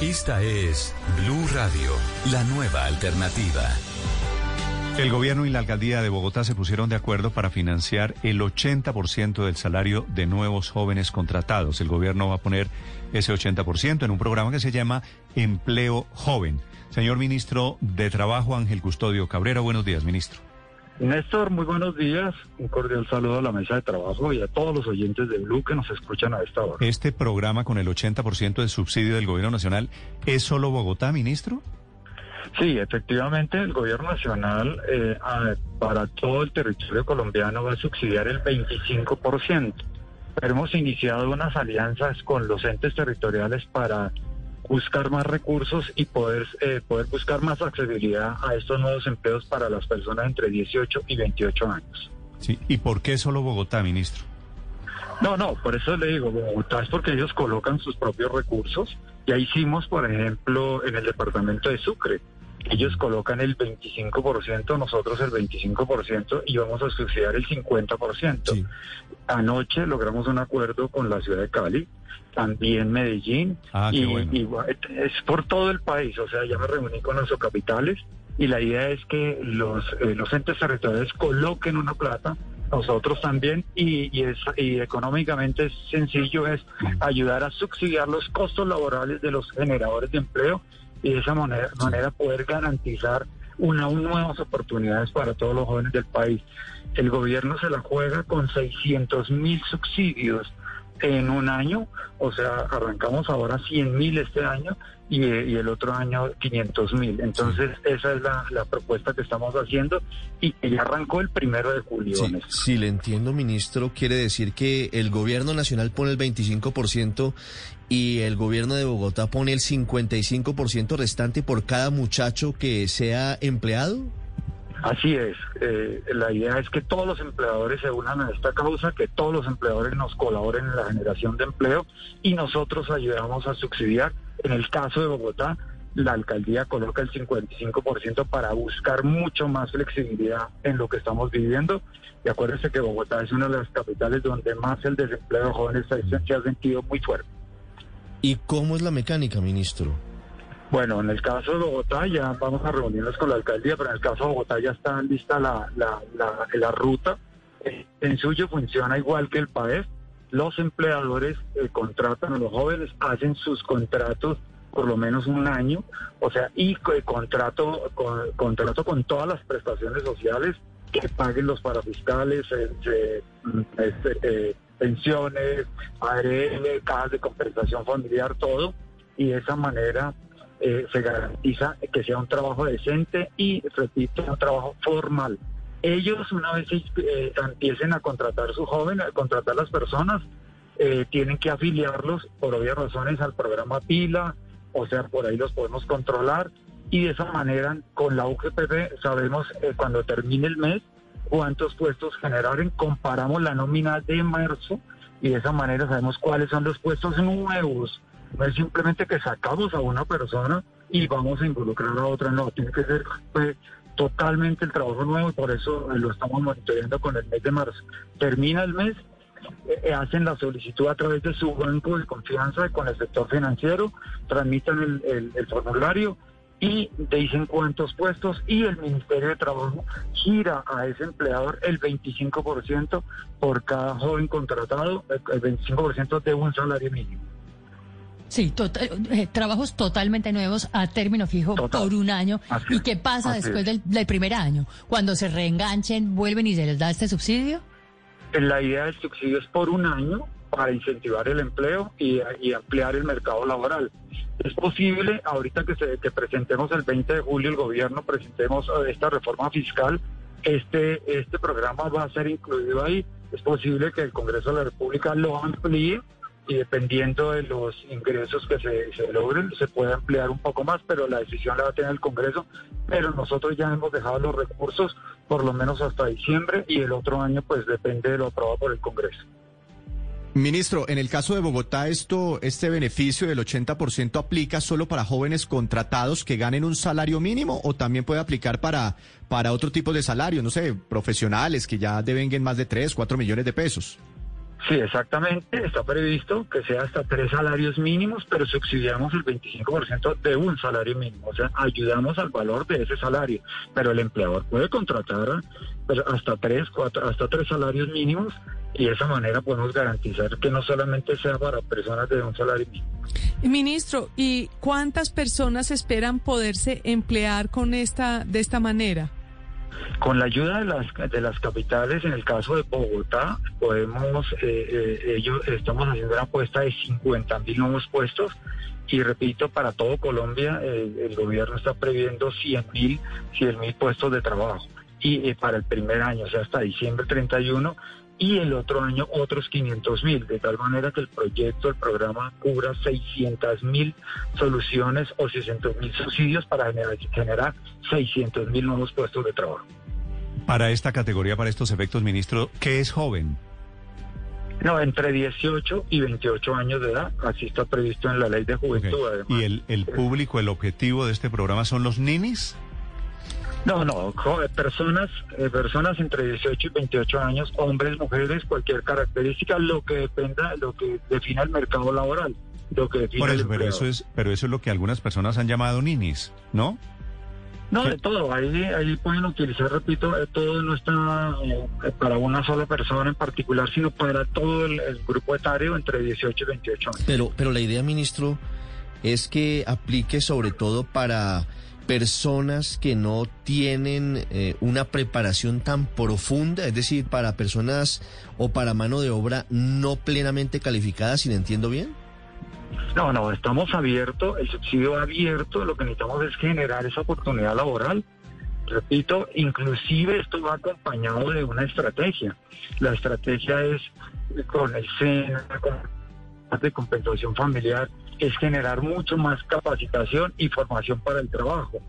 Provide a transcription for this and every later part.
Esta es Blue Radio, la nueva alternativa. El gobierno y la alcaldía de Bogotá se pusieron de acuerdo para financiar el 80% del salario de nuevos jóvenes contratados. El gobierno va a poner ese 80% en un programa que se llama Empleo Joven. Señor ministro de Trabajo, Ángel Custodio Cabrera, buenos días, ministro. Néstor, muy buenos días. Un cordial saludo a la mesa de trabajo y a todos los oyentes de Blue que nos escuchan a esta hora. ¿Este programa con el 80% de subsidio del gobierno nacional es solo Bogotá, ministro? Sí, efectivamente, el gobierno nacional eh, para todo el territorio colombiano va a subsidiar el 25%. Pero hemos iniciado unas alianzas con los entes territoriales para buscar más recursos y poder, eh, poder buscar más accesibilidad a estos nuevos empleos para las personas entre 18 y 28 años. Sí, ¿y por qué solo Bogotá, ministro? No, no, por eso le digo, Bogotá es porque ellos colocan sus propios recursos. Ya hicimos, por ejemplo, en el departamento de Sucre. Ellos colocan el 25%, nosotros el 25% y vamos a subsidiar el 50%. Anoche logramos un acuerdo con la ciudad de Cali también Medellín. Ah, y, es por todo el país, o sea, ya me reuní con los capitales y la idea es que los, eh, los entes territoriales coloquen una plata, nosotros también, y, y, es, y económicamente es sencillo, es ayudar a subsidiar los costos laborales de los generadores de empleo y de esa manera, poder garantizar una, nuevas oportunidades para todos los jóvenes del país. El gobierno se la juega con 600 mil subsidios en un año, o sea, arrancamos ahora 100 mil este año y, el otro año 500 mil. Entonces, esa es la, propuesta que estamos haciendo y que ya arrancó el primero de julio. si le entiendo, ministro, quiere decir que el gobierno nacional pone el 25% y el gobierno de Bogotá pone el 55% restante por cada muchacho que sea empleado. Así es. Eh, la idea es que todos los empleadores se unan a esta causa, que todos los empleadores nos colaboren en la generación de empleo y nosotros ayudamos a subsidiar. En el caso de Bogotá, la alcaldía coloca el 55% para buscar mucho más flexibilidad en lo que estamos viviendo. Y acuérdense que Bogotá es una de las capitales donde más el desempleo de jóvenes se ha sentido muy fuerte. ¿Y cómo es la mecánica, ministro? Bueno, en el caso de Bogotá ya vamos a reunirnos con la alcaldía, pero en el caso de Bogotá ya está lista la, la, la, ruta. En suyo funciona igual que el PAEF. Los empleadores eh, contratan a los jóvenes, hacen sus contratos por lo menos un año, o sea, y eh, contrato, con, contrato con todas las prestaciones sociales que paguen los parafiscales, eh, este, pensiones, ARL, cajas de compensación familiar, todo, y de esa manera eh, se garantiza que sea un trabajo decente y, repito, un trabajo formal. Ellos, una vez eh, empiecen a contratar a su joven, a contratar a las personas, eh, tienen que afiliarlos por obvias razones al programa PILA, o sea, por ahí los podemos controlar y de esa manera con la UGPP sabemos cuando termine el mes cuántos puestos generaron, comparamos la nómina de marzo y de esa manera sabemos cuáles son los puestos nuevos no es simplemente que sacamos a una persona y vamos a involucrar a otra, no, tiene que ser pues, totalmente el trabajo nuevo y por eso lo estamos monitoreando con el mes de marzo. Termina el mes, eh, hacen la solicitud a través de su banco de confianza con el sector financiero, transmiten el, el formulario y dicen cuántos puestos y el Ministerio de Trabajo gira a ese empleador el 25% por cada joven contratado, el 25% de un salario mínimo. Sí, tota-, eh, trabajos totalmente nuevos a término fijo por un año. ¿Y qué pasa después del, primer año? Cuando se reenganchen, vuelven y se les da este subsidio. La idea del subsidio es por un año para incentivar el empleo y, ampliar el mercado laboral. Es posible, ahorita que, se, que presentemos el 20 de julio, el gobierno presentemos eh, esta reforma fiscal, este, este programa va a ser incluido ahí. Es posible que el Congreso de la República lo amplíe y dependiendo de los ingresos que se, se, logren, se puede ampliar un poco más, pero la decisión la va a tener el Congreso. Pero nosotros ya hemos dejado los recursos por lo menos hasta diciembre y el otro año pues depende de lo aprobado por el Congreso. Ministro, en el caso de Bogotá, esto, este beneficio del 80% aplica solo para jóvenes contratados que ganen un salario mínimo o también puede aplicar para, para otro tipo de salario, no sé, profesionales que ya devenguen más de 3, 4 millones de pesos. Sí, exactamente. Está previsto que sea hasta tres salarios mínimos, pero subsidiamos el 25% de un salario mínimo. O sea, ayudamos al valor de ese salario. Pero el empleador puede contratar hasta tres, cuatro, hasta tres salarios mínimos y de esa manera podemos garantizar que no solamente sea para personas de un salario mínimo. Ministro, ¿y cuántas personas esperan poderse emplear con esta de esta manera? Con la ayuda de las, de las capitales, en el caso de Bogotá, podemos, eh, eh, ellos estamos haciendo una apuesta de 50 mil nuevos puestos. Y repito, para todo Colombia el gobierno está previendo 100 mil 100 mil puestos de trabajo. Y eh, para el primer año, o sea, hasta diciembre 31 y el otro año otros 500 mil, de tal manera que el proyecto, el programa cubra 600 mil soluciones o 600 mil subsidios para generar, 600 mil nuevos puestos de trabajo. Para esta categoría, para estos efectos, ministro, ¿qué es joven? No, entre 18 y 28 años de edad, así está previsto en la ley de juventud. ¿Y el, el público, el objetivo de este programa son los ninis? No, no, personas, eh, personas entre 18 y 28 años, hombres, mujeres, cualquier característica, lo que dependa, lo que defina el mercado laboral, lo que Por eso, pero eso es, pero eso es lo que algunas personas han llamado ninis, ¿no? No, de todo, ahí, ahí pueden utilizar, repito, eh, todo no está eh, para una sola persona en particular, sino para todo el, el, grupo etario entre 18 y 28 años. Pero, pero la idea, ministro, es que aplique sobre todo para personas que no tienen eh, una preparación tan profunda, es decir, para personas o para mano de obra no plenamente calificada, si entiendo bien? No, no, estamos abiertos, el subsidio abierto, lo que necesitamos es generar esa oportunidad laboral. Repito, inclusive esto va acompañado de una estrategia. La estrategia es con el SENA, de compensación familiar, es generar mucho más capacitación y formación para el trabajo.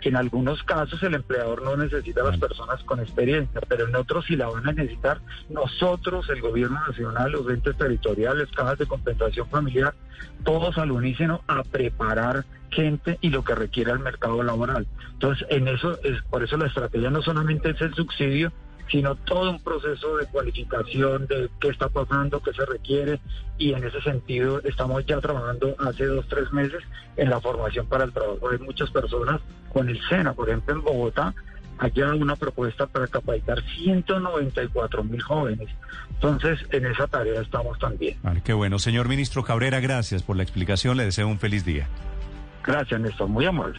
Que en algunos casos el empleador no necesita a las personas con experiencia, pero en otros sí la van a necesitar nosotros, el gobierno nacional, los entes territoriales, cajas de compensación familiar, todos al unísono a preparar gente y lo que requiere el mercado laboral. Entonces, en eso es por eso la estrategia no solamente es el subsidio, sino todo un proceso de cualificación de qué está pasando, qué se requiere, y en ese sentido estamos ya trabajando hace dos, tres meses en la formación para el trabajo de muchas personas con el SENA, por ejemplo en Bogotá, allá una propuesta para capacitar 194 mil jóvenes. Entonces, en esa tarea estamos también. qué bueno. Señor ministro Cabrera, gracias por la explicación. Le deseo un feliz día. Gracias, Néstor. Muy amable.